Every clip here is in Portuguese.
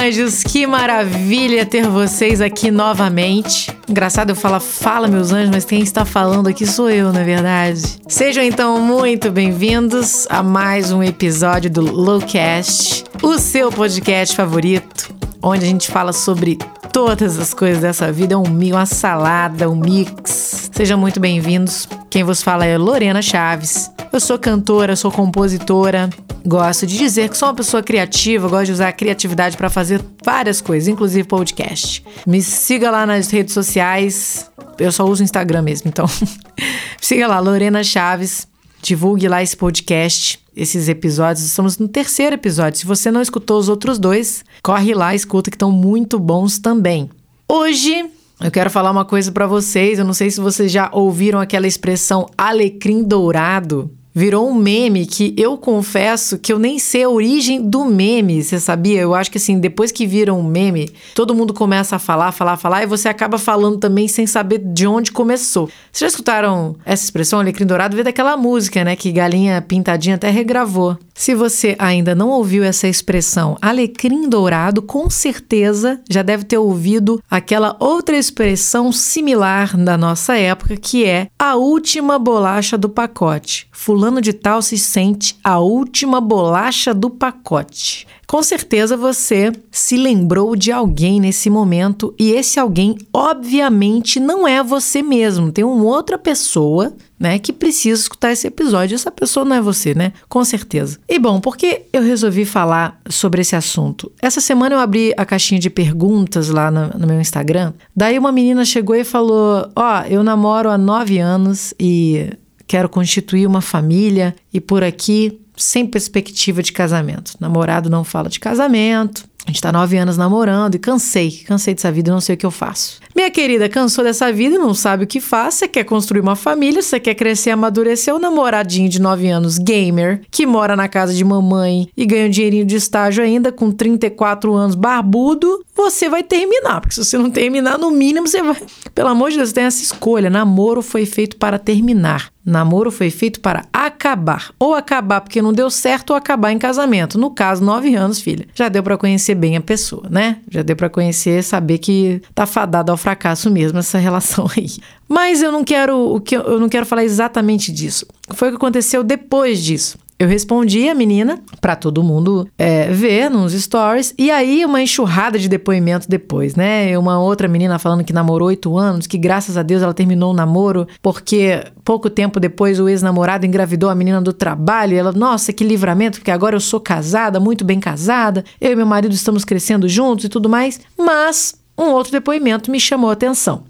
anjos, que maravilha ter vocês aqui novamente. Engraçado eu falar fala meus anjos, mas quem está falando aqui sou eu, na é verdade. Sejam então muito bem-vindos a mais um episódio do Lowcast, o seu podcast favorito, onde a gente fala sobre todas as coisas dessa vida, um mil, uma salada, um mix. Sejam muito bem-vindos. Quem vos fala é Lorena Chaves. Eu sou cantora, sou compositora, gosto de dizer que sou uma pessoa criativa, gosto de usar a criatividade para fazer várias coisas, inclusive podcast. Me siga lá nas redes sociais. Eu só uso o Instagram mesmo, então. siga lá, Lorena Chaves. Divulgue lá esse podcast, esses episódios. Estamos no terceiro episódio. Se você não escutou os outros dois, corre lá, escuta que estão muito bons também. Hoje eu quero falar uma coisa para vocês. Eu não sei se vocês já ouviram aquela expressão alecrim dourado. Virou um meme que eu confesso que eu nem sei a origem do meme, você sabia? Eu acho que assim, depois que vira um meme, todo mundo começa a falar, falar, falar, e você acaba falando também sem saber de onde começou. Vocês já escutaram essa expressão, alecrim dourado? Veio daquela música, né, que Galinha Pintadinha até regravou. Se você ainda não ouviu essa expressão alecrim dourado, com certeza já deve ter ouvido aquela outra expressão similar da nossa época, que é a última bolacha do pacote. Fulano de tal se sente a última bolacha do pacote. Com certeza você se lembrou de alguém nesse momento e esse alguém, obviamente, não é você mesmo. Tem uma outra pessoa, né, que precisa escutar esse episódio. Essa pessoa não é você, né? Com certeza. E bom, por que eu resolvi falar sobre esse assunto? Essa semana eu abri a caixinha de perguntas lá no, no meu Instagram. Daí uma menina chegou e falou: Ó, oh, eu namoro há nove anos e quero constituir uma família e por aqui sem perspectiva de casamento. Namorado não fala de casamento. A gente tá nove anos namorando e cansei, cansei dessa vida e não sei o que eu faço. Minha querida, cansou dessa vida e não sabe o que faz. Você quer construir uma família, você quer crescer, amadurecer. O namoradinho de nove anos, gamer, que mora na casa de mamãe e ganha um dinheirinho de estágio ainda, com 34 anos, barbudo, você vai terminar. Porque se você não terminar, no mínimo você vai. Pelo amor de Deus, tem essa escolha. Namoro foi feito para terminar. Namoro foi feito para acabar. Ou acabar porque não deu certo, ou acabar em casamento. No caso, nove anos, filha. Já deu para conhecer bem a pessoa, né? Já deu para conhecer, saber que tá fadado ao fracasso mesmo essa relação aí. Mas eu não quero o que eu não quero falar exatamente disso. Foi o que aconteceu depois disso. Eu respondi a menina para todo mundo é, ver nos stories. E aí, uma enxurrada de depoimentos depois, né? Uma outra menina falando que namorou oito anos, que graças a Deus ela terminou o namoro, porque pouco tempo depois o ex-namorado engravidou a menina do trabalho. Ela, nossa, que livramento, porque agora eu sou casada, muito bem casada. Eu e meu marido estamos crescendo juntos e tudo mais. Mas um outro depoimento me chamou a atenção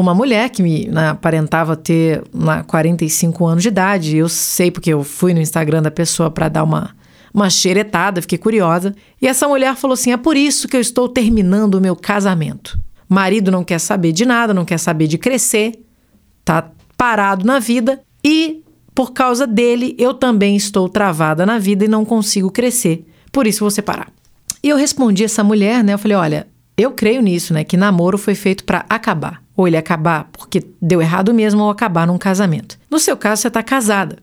uma mulher que me né, aparentava ter né, 45 anos de idade. Eu sei porque eu fui no Instagram da pessoa para dar uma, uma xeretada, fiquei curiosa. E essa mulher falou assim: é por isso que eu estou terminando o meu casamento. Marido não quer saber de nada, não quer saber de crescer, tá parado na vida e por causa dele eu também estou travada na vida e não consigo crescer. Por isso vou separar. E eu respondi essa mulher, né? Eu falei: olha, eu creio nisso, né? Que namoro foi feito para acabar. Ou ele acabar porque deu errado mesmo, ou acabar num casamento. No seu caso, você está casada.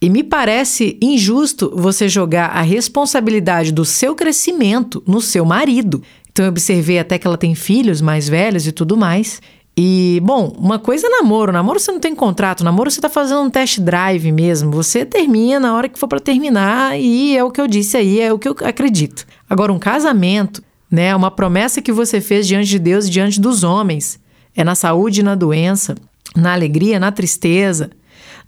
E me parece injusto você jogar a responsabilidade do seu crescimento no seu marido. Então eu observei até que ela tem filhos mais velhos e tudo mais. E, bom, uma coisa é namoro. Namoro você não tem contrato. Namoro você tá fazendo um test drive mesmo. Você termina na hora que for para terminar e é o que eu disse aí, é o que eu acredito. Agora, um casamento, né? Uma promessa que você fez diante de Deus e diante dos homens. É na saúde e na doença, na alegria, na tristeza,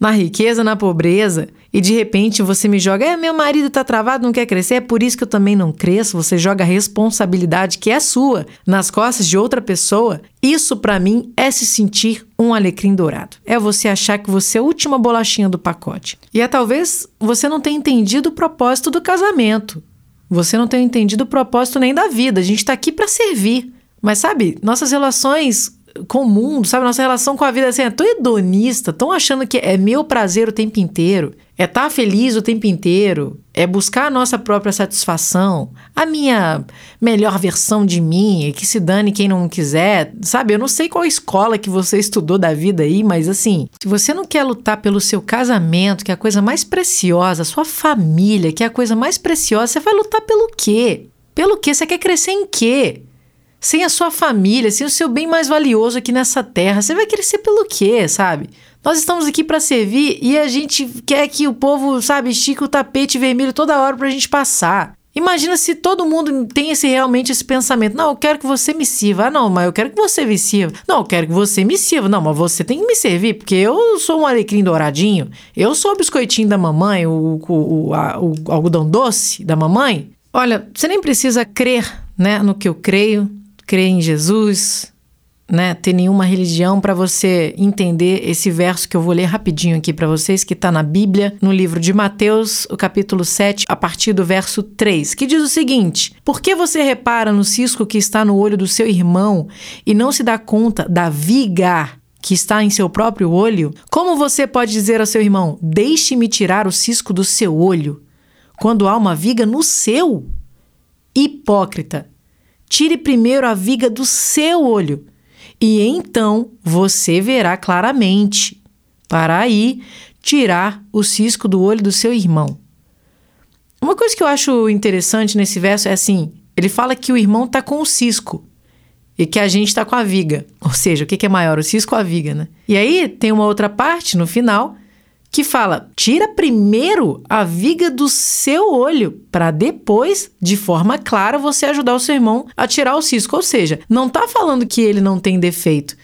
na riqueza, na pobreza, e de repente você me joga, é, meu marido está travado, não quer crescer, é por isso que eu também não cresço. Você joga a responsabilidade que é sua nas costas de outra pessoa. Isso para mim é se sentir um alecrim dourado. É você achar que você é a última bolachinha do pacote. E é talvez você não tenha entendido o propósito do casamento. Você não tenha entendido o propósito nem da vida. A gente está aqui para servir. Mas sabe, nossas relações com o mundo, sabe? Nossa relação com a vida assim, é tão hedonista, tão achando que é meu prazer o tempo inteiro, é estar tá feliz o tempo inteiro, é buscar a nossa própria satisfação, a minha melhor versão de mim, que se dane quem não quiser, sabe? Eu não sei qual escola que você estudou da vida aí, mas assim, se você não quer lutar pelo seu casamento, que é a coisa mais preciosa, sua família, que é a coisa mais preciosa, você vai lutar pelo quê? Pelo quê? Você quer crescer em quê? Sem a sua família, sem o seu bem mais valioso aqui nessa terra, você vai crescer pelo quê, sabe? Nós estamos aqui para servir e a gente quer que o povo, sabe, estique o tapete vermelho toda hora pra gente passar. Imagina se todo mundo tem esse realmente esse pensamento. Não, eu quero que você me sirva. Ah, não, mas eu quero que você me sirva. Não, eu quero que você me sirva. Não, mas você tem que me servir, porque eu sou um alecrim douradinho. Eu sou o biscoitinho da mamãe, o, o, o, a, o algodão doce da mamãe. Olha, você nem precisa crer né, no que eu creio, crer em Jesus, né, ter nenhuma religião para você entender esse verso que eu vou ler rapidinho aqui para vocês, que está na Bíblia, no livro de Mateus, o capítulo 7, a partir do verso 3, que diz o seguinte: Por que você repara no cisco que está no olho do seu irmão e não se dá conta da viga que está em seu próprio olho? Como você pode dizer ao seu irmão: Deixe-me tirar o cisco do seu olho, quando há uma viga no seu? Hipócrita, tire primeiro a viga do seu olho e então você verá claramente, para aí tirar o cisco do olho do seu irmão. Uma coisa que eu acho interessante nesse verso é assim: ele fala que o irmão está com o cisco e que a gente está com a viga. Ou seja, o que é maior, o cisco ou a viga, né? E aí tem uma outra parte no final que fala: tira primeiro a viga do seu olho, para depois, de forma clara, você ajudar o seu irmão a tirar o cisco. Ou seja, não está falando que ele não tem defeito.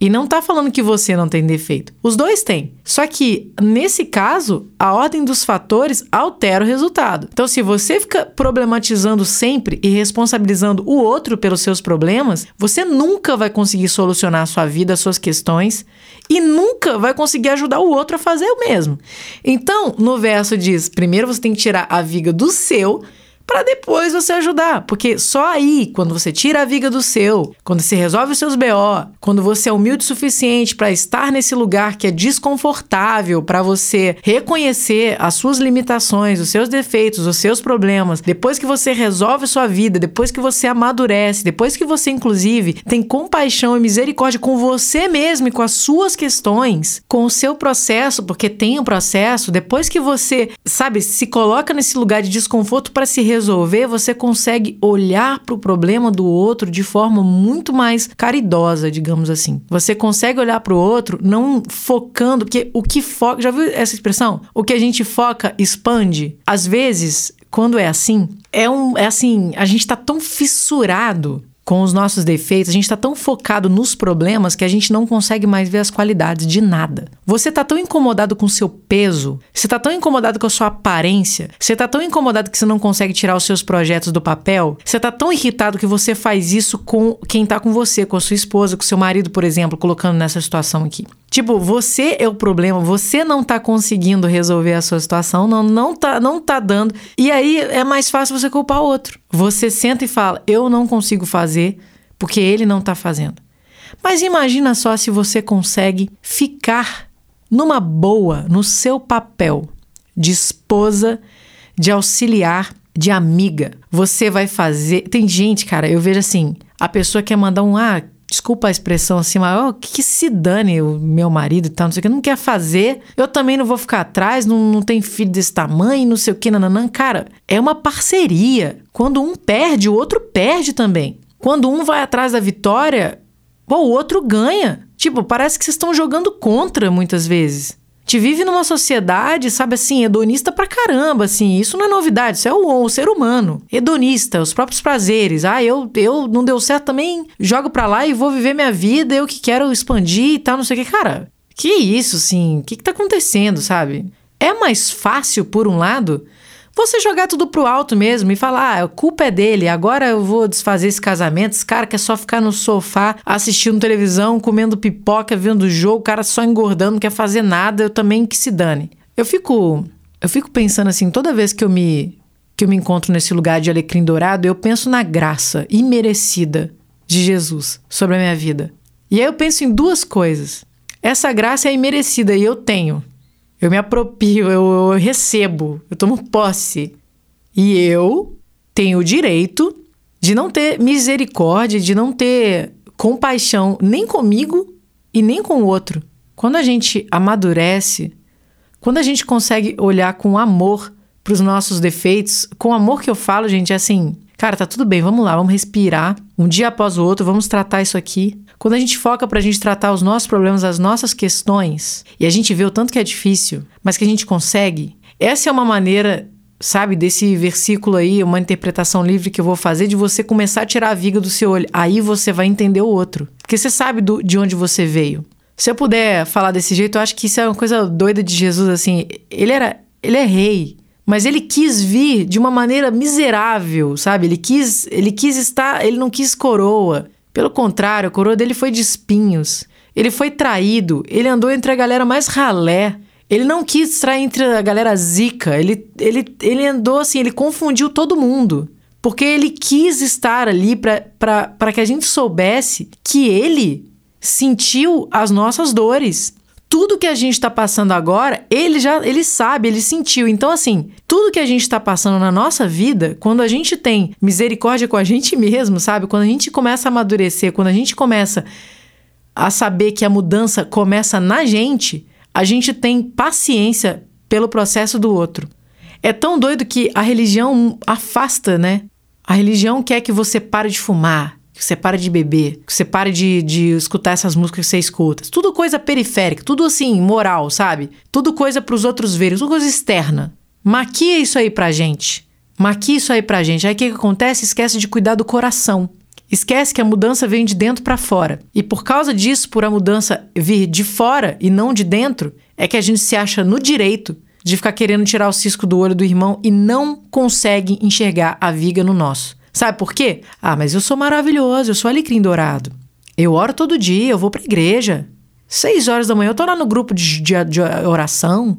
E não está falando que você não tem defeito. Os dois têm. Só que, nesse caso, a ordem dos fatores altera o resultado. Então, se você fica problematizando sempre e responsabilizando o outro pelos seus problemas, você nunca vai conseguir solucionar a sua vida, as suas questões e nunca vai conseguir ajudar o outro a fazer o mesmo. Então, no verso diz: primeiro você tem que tirar a viga do seu para depois você ajudar. Porque só aí, quando você tira a viga do seu, quando você resolve os seus BO, quando você é humilde o suficiente para estar nesse lugar que é desconfortável, para você reconhecer as suas limitações, os seus defeitos, os seus problemas, depois que você resolve sua vida, depois que você amadurece, depois que você, inclusive, tem compaixão e misericórdia com você mesmo e com as suas questões, com o seu processo, porque tem um processo, depois que você, sabe, se coloca nesse lugar de desconforto para se resolver, você consegue olhar para o problema do outro de forma muito mais caridosa, digamos assim. Você consegue olhar para o outro não focando, porque o que foca. Já viu essa expressão? O que a gente foca expande. Às vezes, quando é assim, é um. É assim, a gente está tão fissurado com os nossos defeitos, a gente está tão focado nos problemas que a gente não consegue mais ver as qualidades de nada. Você está tão incomodado com seu peso, você está tão incomodado com a sua aparência, você está tão incomodado que você não consegue tirar os seus projetos do papel, você está tão irritado que você faz isso com quem está com você, com a sua esposa, com seu marido, por exemplo, colocando nessa situação aqui. Tipo, você é o problema, você não tá conseguindo resolver a sua situação, não, não, tá, não tá dando. E aí é mais fácil você culpar o outro. Você senta e fala: Eu não consigo fazer porque ele não tá fazendo. Mas imagina só se você consegue ficar numa boa no seu papel de esposa, de auxiliar, de amiga. Você vai fazer. Tem gente, cara, eu vejo assim: a pessoa quer mandar um. Ah, desculpa a expressão assim, mas oh, que, se dane o meu marido e tal, não sei o que, não quer fazer, eu também não vou ficar atrás, não, não tem filho desse tamanho, não sei o que, nananã. Cara, é uma parceria. Quando um perde, o outro perde também. Quando um vai atrás da vitória, o outro ganha. Tipo, parece que vocês estão jogando contra muitas vezes gente vive numa sociedade, sabe assim, hedonista pra caramba, assim. Isso não é novidade, isso é o, o, ser humano. Hedonista, os próprios prazeres. Ah, eu, eu não deu certo também, jogo pra lá e vou viver minha vida, eu que quero expandir e tal, não sei o que. Cara, que isso, assim? O que, que tá acontecendo, sabe? É mais fácil, por um lado, você jogar tudo pro alto mesmo e falar, ah, a culpa é dele, agora eu vou desfazer esse casamento, esse cara quer só ficar no sofá assistindo televisão, comendo pipoca, vendo jogo, o cara só engordando, não quer fazer nada, eu também que se dane. Eu fico, eu fico pensando assim, toda vez que eu me que eu me encontro nesse lugar de alecrim dourado, eu penso na graça imerecida de Jesus sobre a minha vida. E aí eu penso em duas coisas. Essa graça é imerecida e eu tenho. Eu me apropio, eu, eu recebo, eu tomo posse. E eu tenho o direito de não ter misericórdia, de não ter compaixão nem comigo e nem com o outro. Quando a gente amadurece, quando a gente consegue olhar com amor para os nossos defeitos, com amor que eu falo, gente, é assim, Cara, tá tudo bem, vamos lá, vamos respirar. Um dia após o outro, vamos tratar isso aqui. Quando a gente foca pra gente tratar os nossos problemas, as nossas questões, e a gente vê o tanto que é difícil, mas que a gente consegue, essa é uma maneira, sabe, desse versículo aí, uma interpretação livre que eu vou fazer, de você começar a tirar a viga do seu olho. Aí você vai entender o outro. Porque você sabe do, de onde você veio. Se eu puder falar desse jeito, eu acho que isso é uma coisa doida de Jesus, assim. Ele era. Ele é rei. Mas ele quis vir de uma maneira miserável, sabe? Ele quis, ele quis estar, ele não quis coroa. Pelo contrário, a coroa dele foi de espinhos. Ele foi traído, ele andou entre a galera mais ralé. Ele não quis estar entre a galera zica. Ele, ele, ele andou assim, ele confundiu todo mundo. Porque ele quis estar ali para que a gente soubesse que ele sentiu as nossas dores tudo que a gente está passando agora, ele já ele sabe, ele sentiu. Então, assim, tudo que a gente está passando na nossa vida, quando a gente tem misericórdia com a gente mesmo, sabe? Quando a gente começa a amadurecer, quando a gente começa a saber que a mudança começa na gente, a gente tem paciência pelo processo do outro. É tão doido que a religião afasta, né? A religião quer que você pare de fumar, que você pare de beber, que você pare de, de escutar essas músicas que você escuta. Tudo coisa periférica, tudo assim, moral, sabe? Tudo coisa para os outros verem, tudo coisa externa. Maquia isso aí pra gente. Maquia isso aí pra gente. Aí o que, que acontece? Esquece de cuidar do coração. Esquece que a mudança vem de dentro para fora. E por causa disso, por a mudança vir de fora e não de dentro, é que a gente se acha no direito de ficar querendo tirar o cisco do olho do irmão e não consegue enxergar a viga no nosso. Sabe por quê? Ah, mas eu sou maravilhoso, eu sou alecrim dourado. Eu oro todo dia, eu vou pra igreja. Seis horas da manhã eu tô lá no grupo de, de, de oração.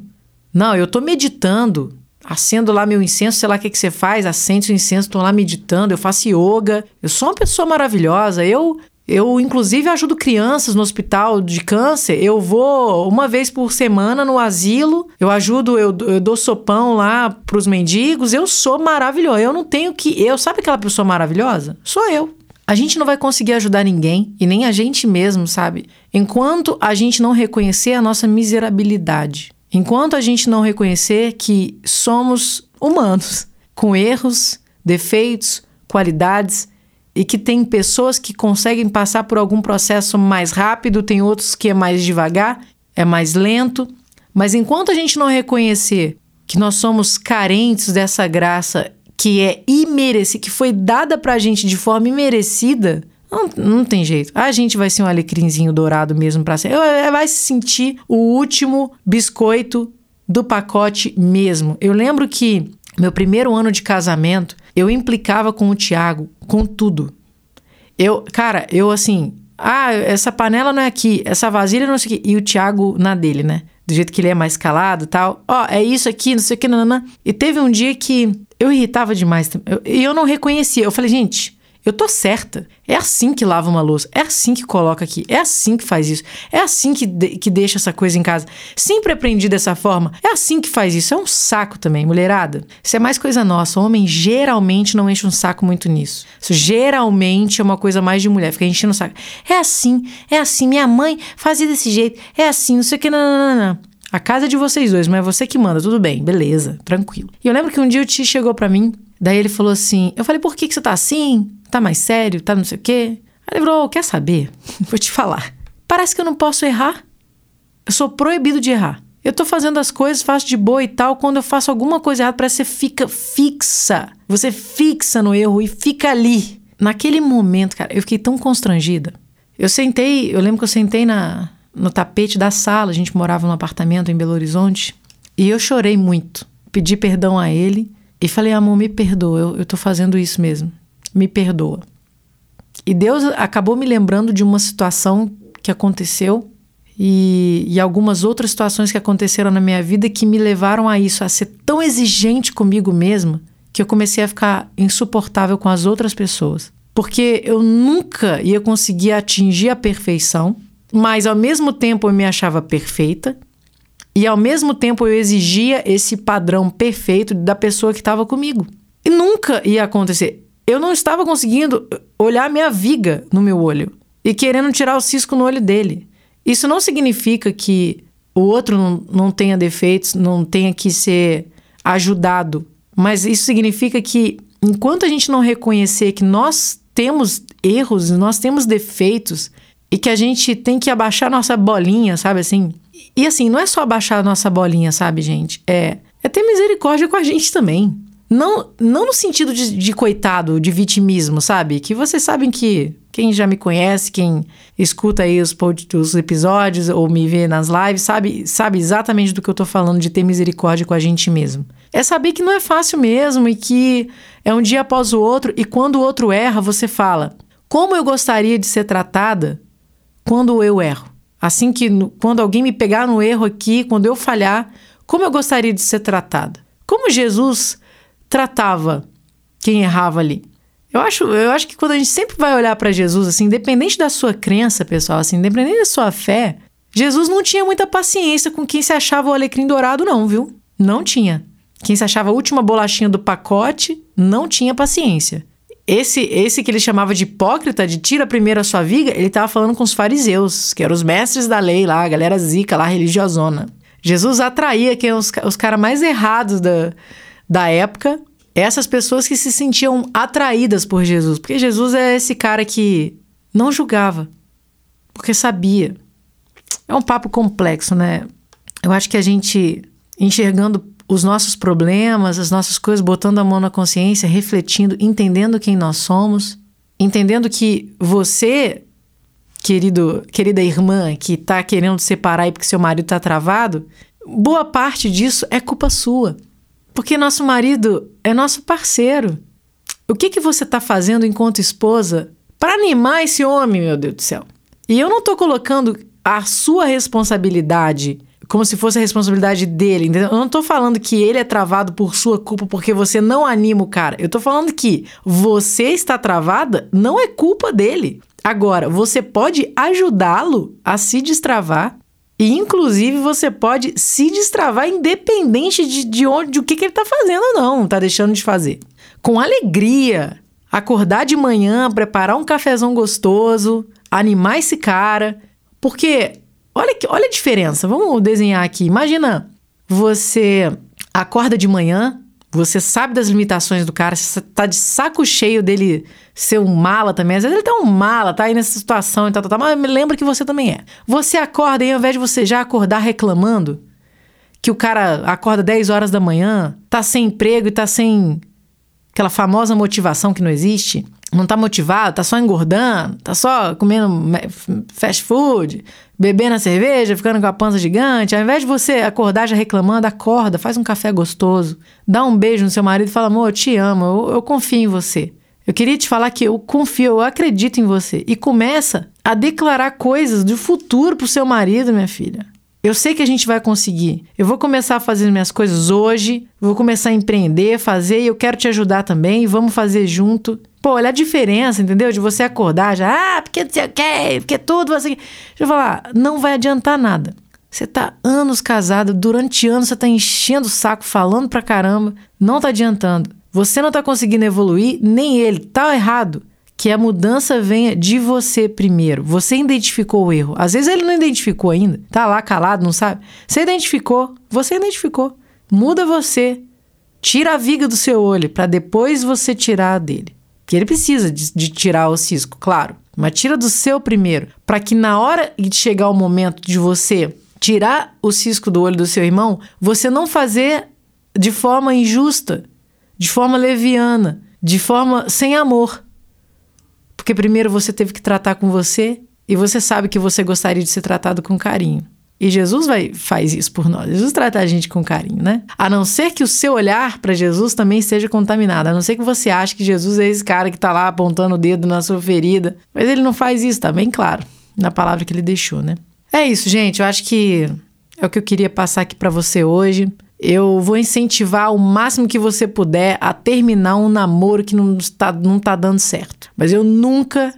Não, eu tô meditando. Acendo lá meu incenso, sei lá o que, que você faz, acende o incenso, tô lá meditando, eu faço yoga. Eu sou uma pessoa maravilhosa. Eu eu, inclusive, ajudo crianças no hospital de câncer. Eu vou uma vez por semana no asilo. Eu ajudo, eu, eu dou sopão lá pros mendigos. Eu sou maravilhosa. Eu não tenho que. Eu, sabe aquela pessoa maravilhosa? Sou eu. A gente não vai conseguir ajudar ninguém e nem a gente mesmo, sabe? Enquanto a gente não reconhecer a nossa miserabilidade. Enquanto a gente não reconhecer que somos humanos, com erros, defeitos, qualidades e que tem pessoas que conseguem passar por algum processo mais rápido, tem outros que é mais devagar, é mais lento. Mas enquanto a gente não reconhecer que nós somos carentes dessa graça que é imerecida, que foi dada pra gente de forma imerecida, não, não tem jeito. A gente vai ser um alecrimzinho dourado mesmo pra ser. Vai se sentir o último biscoito do pacote mesmo. Eu lembro que meu primeiro ano de casamento, eu implicava com o Tiago com tudo. Eu, cara, eu assim, ah, essa panela não é aqui, essa vasilha não é aqui. E o Tiago na dele, né? Do jeito que ele é mais calado tal. Ó, oh, é isso aqui, não sei o que, não. E teve um dia que eu irritava demais. E eu, eu não reconhecia. Eu falei, gente, eu tô certa. É assim que lava uma louça. É assim que coloca aqui. É assim que faz isso. É assim que, de, que deixa essa coisa em casa. Sempre aprendi dessa forma. É assim que faz isso. É um saco também, mulherada. Isso é mais coisa nossa. O homem geralmente não enche um saco muito nisso. Isso geralmente é uma coisa mais de mulher. Fica enchendo o saco. É assim. É assim. Minha mãe fazia desse jeito. É assim. Não sei o que. Não, não, não, não. A casa é de vocês dois, mas é você que manda. Tudo bem. Beleza. Tranquilo. E eu lembro que um dia o tio chegou para mim. Daí ele falou assim. Eu falei, por que, que você tá assim? Tá mais sério? Tá não sei o quê? Aí ele falou: quer saber? Vou te falar. Parece que eu não posso errar. Eu sou proibido de errar. Eu tô fazendo as coisas, faço de boa e tal. Quando eu faço alguma coisa errada, parece que você fica fixa. Você fixa no erro e fica ali. Naquele momento, cara, eu fiquei tão constrangida. Eu sentei, eu lembro que eu sentei na, no tapete da sala, a gente morava num apartamento em Belo Horizonte, e eu chorei muito. Pedi perdão a ele e falei, amor, me perdoa, eu, eu tô fazendo isso mesmo me perdoa. E Deus acabou me lembrando de uma situação que aconteceu e, e, algumas outras situações que aconteceram na minha vida que me levaram a isso, a ser tão exigente comigo mesma, que eu comecei a ficar insuportável com as outras pessoas. Porque eu nunca ia conseguir atingir a perfeição, mas ao mesmo tempo eu me achava perfeita e ao mesmo tempo eu exigia esse padrão perfeito da pessoa que estava comigo. E nunca ia acontecer eu não estava conseguindo olhar minha viga no meu olho e querendo tirar o cisco no olho dele. Isso não significa que o outro não, não tenha defeitos, não tenha que ser ajudado, mas isso significa que enquanto a gente não reconhecer que nós temos erros, nós temos defeitos e que a gente tem que abaixar nossa bolinha, sabe assim? E assim, não é só abaixar a nossa bolinha, sabe, gente? É, é ter misericórdia com a gente também. Não, não no sentido de, de coitado, de vitimismo, sabe? Que vocês sabem que quem já me conhece, quem escuta aí os, os episódios ou me vê nas lives, sabe, sabe exatamente do que eu tô falando de ter misericórdia com a gente mesmo. É saber que não é fácil mesmo e que é um dia após o outro e quando o outro erra, você fala: "Como eu gostaria de ser tratada quando eu erro?" Assim que quando alguém me pegar no erro aqui, quando eu falhar, como eu gostaria de ser tratada? Como Jesus tratava quem errava ali? Eu acho, eu acho que quando a gente sempre vai olhar para Jesus, assim, independente da sua crença, pessoal, assim, independente da sua fé, Jesus não tinha muita paciência com quem se achava o alecrim dourado, não, viu? Não tinha. Quem se achava a última bolachinha do pacote, não tinha paciência. Esse, esse que ele chamava de hipócrita, de tira primeiro a sua viga, ele estava falando com os fariseus, que eram os mestres da lei lá, a galera zica lá, religiosona. Jesus atraía quem os, os caras mais errados da, da época essas pessoas que se sentiam atraídas por Jesus, porque Jesus é esse cara que não julgava, porque sabia. É um papo complexo, né? Eu acho que a gente enxergando os nossos problemas, as nossas coisas, botando a mão na consciência, refletindo, entendendo quem nós somos, entendendo que você, querido, querida irmã, que está querendo separar aí porque seu marido está travado, boa parte disso é culpa sua. Porque nosso marido é nosso parceiro. O que, que você está fazendo enquanto esposa para animar esse homem, meu Deus do céu? E eu não estou colocando a sua responsabilidade como se fosse a responsabilidade dele, entendeu? Eu não tô falando que ele é travado por sua culpa porque você não anima o cara. Eu tô falando que você está travada não é culpa dele. Agora, você pode ajudá-lo a se destravar e, inclusive, você pode se destravar independente de, de onde, de o que, que ele está fazendo ou não, está deixando de fazer. Com alegria. Acordar de manhã, preparar um cafezão gostoso, animar esse cara. Porque, olha, que, olha a diferença. Vamos desenhar aqui. Imagina, você acorda de manhã, você sabe das limitações do cara, você tá de saco cheio dele ser um mala também. Às vezes ele tá um mala, tá aí nessa situação e tal, tal, tal, mas lembra que você também é. Você acorda e ao invés de você já acordar reclamando, que o cara acorda 10 horas da manhã, tá sem emprego e tá sem aquela famosa motivação que não existe, não tá motivado, tá só engordando, tá só comendo fast food, bebendo a cerveja, ficando com a pança gigante. Ao invés de você acordar já reclamando, acorda, faz um café gostoso, dá um beijo no seu marido e fala: amor, eu te amo, eu, eu confio em você. Eu queria te falar que eu confio, eu acredito em você. E começa a declarar coisas do futuro pro seu marido, minha filha. Eu sei que a gente vai conseguir. Eu vou começar a fazer minhas coisas hoje, vou começar a empreender, fazer e eu quero te ajudar também. Vamos fazer junto. Pô, olha a diferença, entendeu? De você acordar já, ah, porque não sei o quê, porque tudo você. Deixa eu falar, não vai adiantar nada. Você tá anos casado, durante anos você tá enchendo o saco, falando pra caramba, não tá adiantando. Você não tá conseguindo evoluir, nem ele. Tá errado que a mudança venha de você primeiro. Você identificou o erro. Às vezes ele não identificou ainda, tá lá calado, não sabe. Você identificou, você identificou. Muda você. Tira a viga do seu olho para depois você tirar a dele. Que ele precisa de, de tirar o cisco, claro. Mas tira do seu primeiro, para que na hora de chegar o momento de você tirar o cisco do olho do seu irmão, você não fazer de forma injusta, de forma leviana, de forma sem amor. Porque primeiro você teve que tratar com você e você sabe que você gostaria de ser tratado com carinho. E Jesus vai faz isso por nós. Jesus trata a gente com carinho, né? A não ser que o seu olhar para Jesus também esteja contaminado. A não ser que você ache que Jesus é esse cara que tá lá apontando o dedo na sua ferida. Mas ele não faz isso, tá bem claro, na palavra que ele deixou, né? É isso, gente. Eu acho que é o que eu queria passar aqui para você hoje. Eu vou incentivar o máximo que você puder a terminar um namoro que não está, não tá dando certo. Mas eu nunca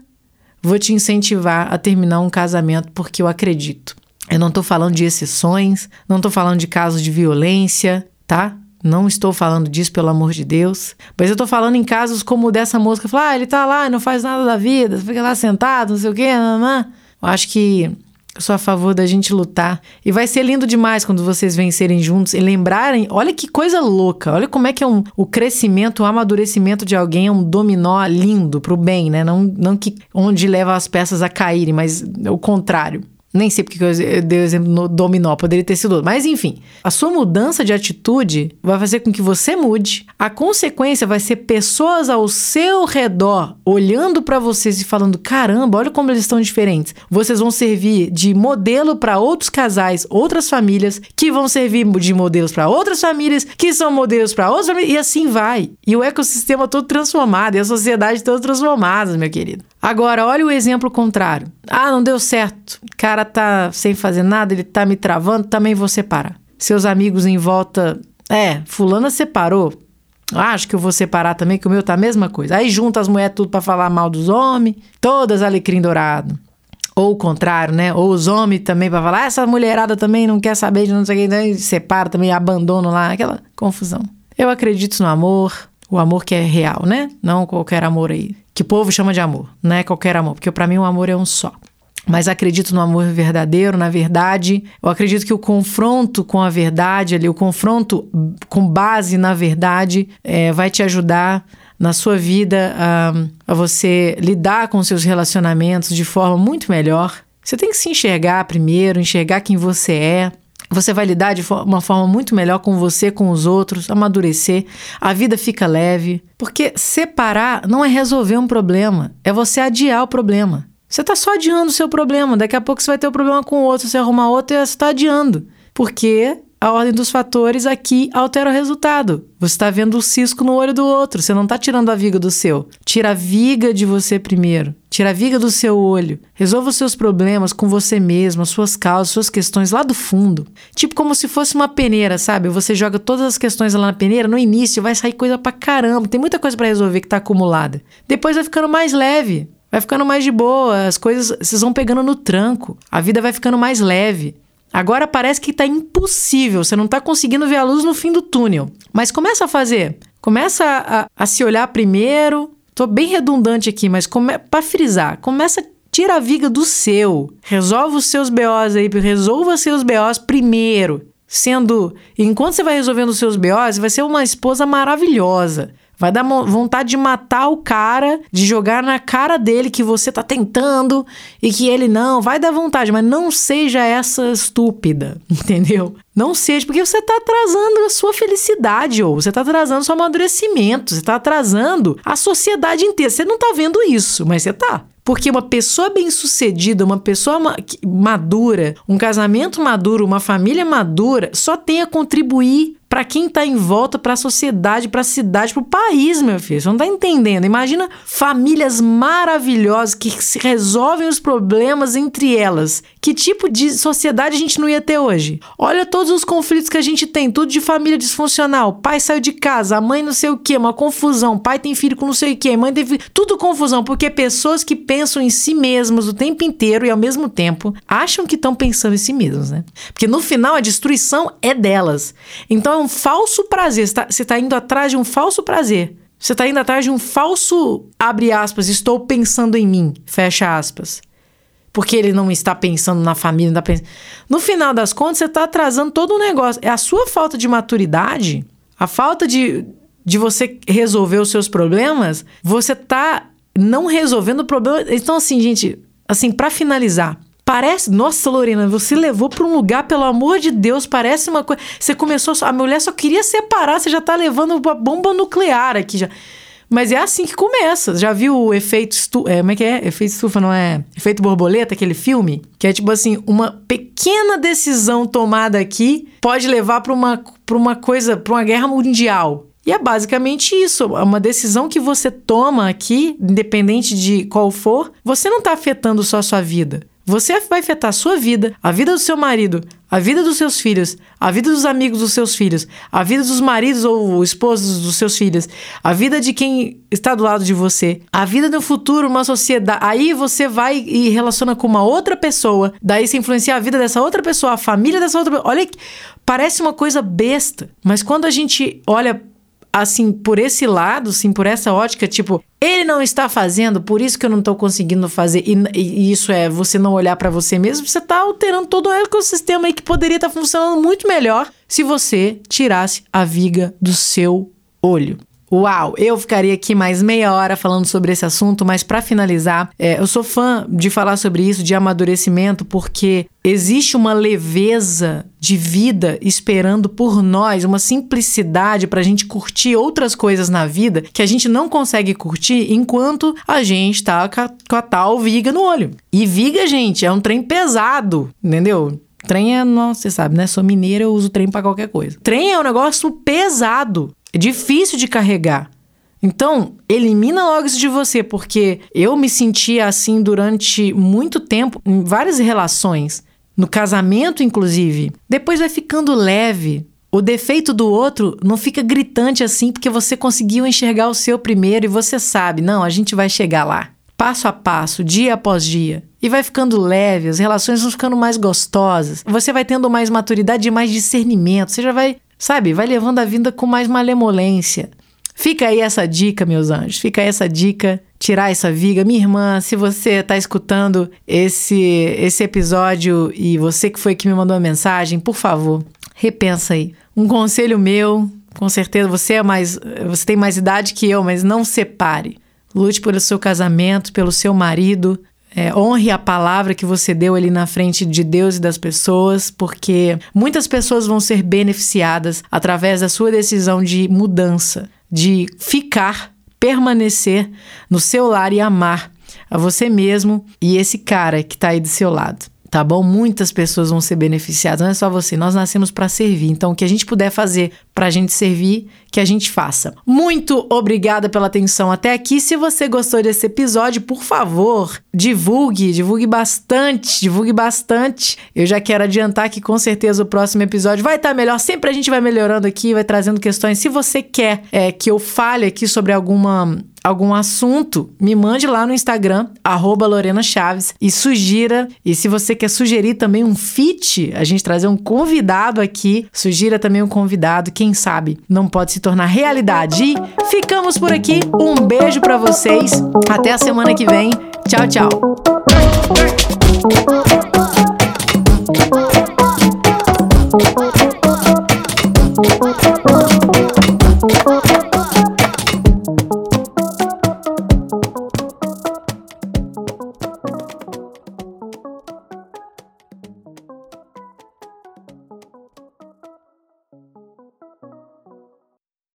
vou te incentivar a terminar um casamento porque eu acredito. Eu não estou falando de exceções, não estou falando de casos de violência, tá? Não estou falando disso, pelo amor de Deus. Mas eu estou falando em casos como dessa que fala: ah, ele tá lá não faz nada da vida, fica lá sentado, não sei o quê, não. Eu acho que Eu sou a favor da gente lutar. E vai ser lindo demais quando vocês vencerem juntos e lembrarem. Olha que coisa louca. Olha como é que é um, o crescimento, o amadurecimento de alguém é um dominó lindo pro bem, né? Não, não que onde leva as peças a caírem, mas o contrário. Nem sei porque eu dei o exemplo no dominó, poderia ter sido outro. Mas enfim, a sua mudança de atitude vai fazer com que você mude. A consequência vai ser pessoas ao seu redor olhando para vocês e falando: caramba, olha como eles estão diferentes. Vocês vão servir de modelo para outros casais, outras famílias, que vão servir de modelos para outras famílias, que são modelos para outras famílias, e assim vai. E o ecossistema todo transformado, e a sociedade toda transformada, meu querido. Agora, olha o exemplo contrário. Ah, não deu certo. O cara tá sem fazer nada, ele tá me travando, também vou separar. Seus amigos em volta, é, fulana separou. Acho que eu vou separar também, que o meu tá a mesma coisa. Aí junta as mulheres tudo para falar mal dos homens, todas alecrim dourado. Ou o contrário, né? Ou os homens também para falar, ah, essa mulherada também não quer saber de não sei o que, né? separa também, abandono lá, aquela confusão. Eu acredito no amor, o amor que é real, né? Não qualquer amor aí que o povo chama de amor, não é qualquer amor, porque para mim o amor é um só. Mas acredito no amor verdadeiro, na verdade. Eu acredito que o confronto com a verdade, ali, o confronto com base na verdade, é, vai te ajudar na sua vida a, a você lidar com seus relacionamentos de forma muito melhor. Você tem que se enxergar primeiro, enxergar quem você é, você vai lidar de uma forma muito melhor com você, com os outros, amadurecer, a vida fica leve. Porque separar não é resolver um problema, é você adiar o problema. Você está só adiando o seu problema, daqui a pouco você vai ter o um problema com outro, você arrumar outro e você está adiando. Porque a ordem dos fatores aqui altera o resultado. Você está vendo o cisco no olho do outro, você não está tirando a viga do seu. Tira a viga de você primeiro. Tira a viga do seu olho. Resolva os seus problemas com você mesmo, as suas causas, suas questões lá do fundo. Tipo como se fosse uma peneira, sabe? Você joga todas as questões lá na peneira, no início vai sair coisa pra caramba. Tem muita coisa para resolver que tá acumulada. Depois vai ficando mais leve. Vai ficando mais de boa, as coisas vocês vão pegando no tranco. A vida vai ficando mais leve. Agora parece que está impossível, você não está conseguindo ver a luz no fim do túnel. Mas começa a fazer. Começa a, a se olhar primeiro. Tô bem redundante aqui, mas para frisar, começa tira a viga do seu. Resolve os seus BOs aí, resolva seus BOs primeiro. Sendo, enquanto você vai resolvendo os seus BOs, vai ser uma esposa maravilhosa. Vai dar vontade de matar o cara, de jogar na cara dele que você tá tentando e que ele não. Vai dar vontade, mas não seja essa estúpida, entendeu? Não seja, porque você tá atrasando a sua felicidade, ou você tá atrasando o seu amadurecimento, você tá atrasando a sociedade inteira. Você não tá vendo isso, mas você tá. Porque uma pessoa bem-sucedida, uma pessoa madura, um casamento maduro, uma família madura, só tem a contribuir para quem está em volta, para a sociedade, para a cidade, para o país, meu filho. Você não está entendendo. Imagina famílias maravilhosas que resolvem os problemas entre elas. Que tipo de sociedade a gente não ia ter hoje? Olha todos os conflitos que a gente tem, tudo de família disfuncional. Pai saiu de casa, a mãe não sei o que, uma confusão. Pai tem filho com não sei o que, mãe tem filho. Tudo confusão, porque pessoas que pensam em si mesmas o tempo inteiro e ao mesmo tempo acham que estão pensando em si mesmas, né? Porque no final a destruição é delas. Então um falso prazer. Você está tá indo atrás de um falso prazer. Você está indo atrás de um falso, abre aspas, estou pensando em mim, fecha aspas. Porque ele não está pensando na família, não está. No final das contas, você está atrasando todo o negócio. É a sua falta de maturidade, a falta de, de você resolver os seus problemas, você está não resolvendo o problema. Então, assim, gente, assim, para finalizar, Parece, nossa, Lorena, você levou para um lugar, pelo amor de Deus, parece uma coisa. Você começou, a mulher só queria separar, você já tá levando uma bomba nuclear aqui já. Mas é assim que começa. Já viu o efeito estufa? É, como é que é? Efeito estufa, não é? Efeito borboleta, aquele filme? Que é tipo assim, uma pequena decisão tomada aqui pode levar para uma, uma coisa, para uma guerra mundial. E é basicamente isso. É uma decisão que você toma aqui, independente de qual for, você não está afetando só a sua vida. Você vai afetar a sua vida, a vida do seu marido, a vida dos seus filhos, a vida dos amigos dos seus filhos, a vida dos maridos ou esposos dos seus filhos, a vida de quem está do lado de você, a vida no futuro, uma sociedade. Aí você vai e relaciona com uma outra pessoa, daí você influencia a vida dessa outra pessoa, a família dessa outra pessoa. Olha, parece uma coisa besta, mas quando a gente olha assim, por esse lado, assim, por essa ótica, tipo, ele não está fazendo, por isso que eu não estou conseguindo fazer. E, e, isso é você não olhar para você mesmo, você está alterando todo o ecossistema aí que poderia estar tá funcionando muito melhor se você tirasse a viga do seu olho. Uau, eu ficaria aqui mais meia hora falando sobre esse assunto, mas para finalizar, é, eu sou fã de falar sobre isso, de amadurecimento, porque existe uma leveza de vida esperando por nós, uma simplicidade para a gente curtir outras coisas na vida que a gente não consegue curtir enquanto a gente está com a tal viga no olho. E viga, gente, é um trem pesado, entendeu? Trem é, nossa, você sabe, né? Sou mineira, eu uso trem para qualquer coisa. Trem é um negócio pesado. É difícil de carregar. Então, elimina logo isso de você, porque eu me sentia assim durante muito tempo, em várias relações, no casamento inclusive. Depois vai ficando leve. O defeito do outro não fica gritante assim, porque você conseguiu enxergar o seu primeiro e você sabe, não, a gente vai chegar lá. Passo a passo, dia após dia. E vai ficando leve, as relações vão ficando mais gostosas. Você vai tendo mais maturidade e mais discernimento. Você já vai Sabe? Vai levando a vida com mais malemolência. Fica aí essa dica, meus anjos. Fica aí essa dica. Tirar essa viga. Minha irmã, se você está escutando esse, esse episódio e você que foi que me mandou a mensagem, por favor, repensa aí. Um conselho meu, com certeza você é mais. Você tem mais idade que eu, mas não separe. Lute pelo seu casamento, pelo seu marido. É, honre a palavra que você deu ali na frente de Deus e das pessoas, porque muitas pessoas vão ser beneficiadas através da sua decisão de mudança, de ficar, permanecer no seu lar e amar a você mesmo e esse cara que está aí do seu lado tá bom? Muitas pessoas vão ser beneficiadas, não é só você. Nós nascemos para servir. Então, o que a gente puder fazer para a gente servir, que a gente faça. Muito obrigada pela atenção até aqui. Se você gostou desse episódio, por favor, divulgue, divulgue bastante, divulgue bastante. Eu já quero adiantar que com certeza o próximo episódio vai estar tá melhor. Sempre a gente vai melhorando aqui, vai trazendo questões. Se você quer é, que eu fale aqui sobre alguma algum assunto, me mande lá no Instagram, arroba Lorena Chaves, e sugira. E se você quer sugerir também um feat, a gente trazer um convidado aqui, sugira também um convidado, quem quem sabe não pode se tornar realidade. E ficamos por aqui. Um beijo para vocês. Até a semana que vem. Tchau, tchau.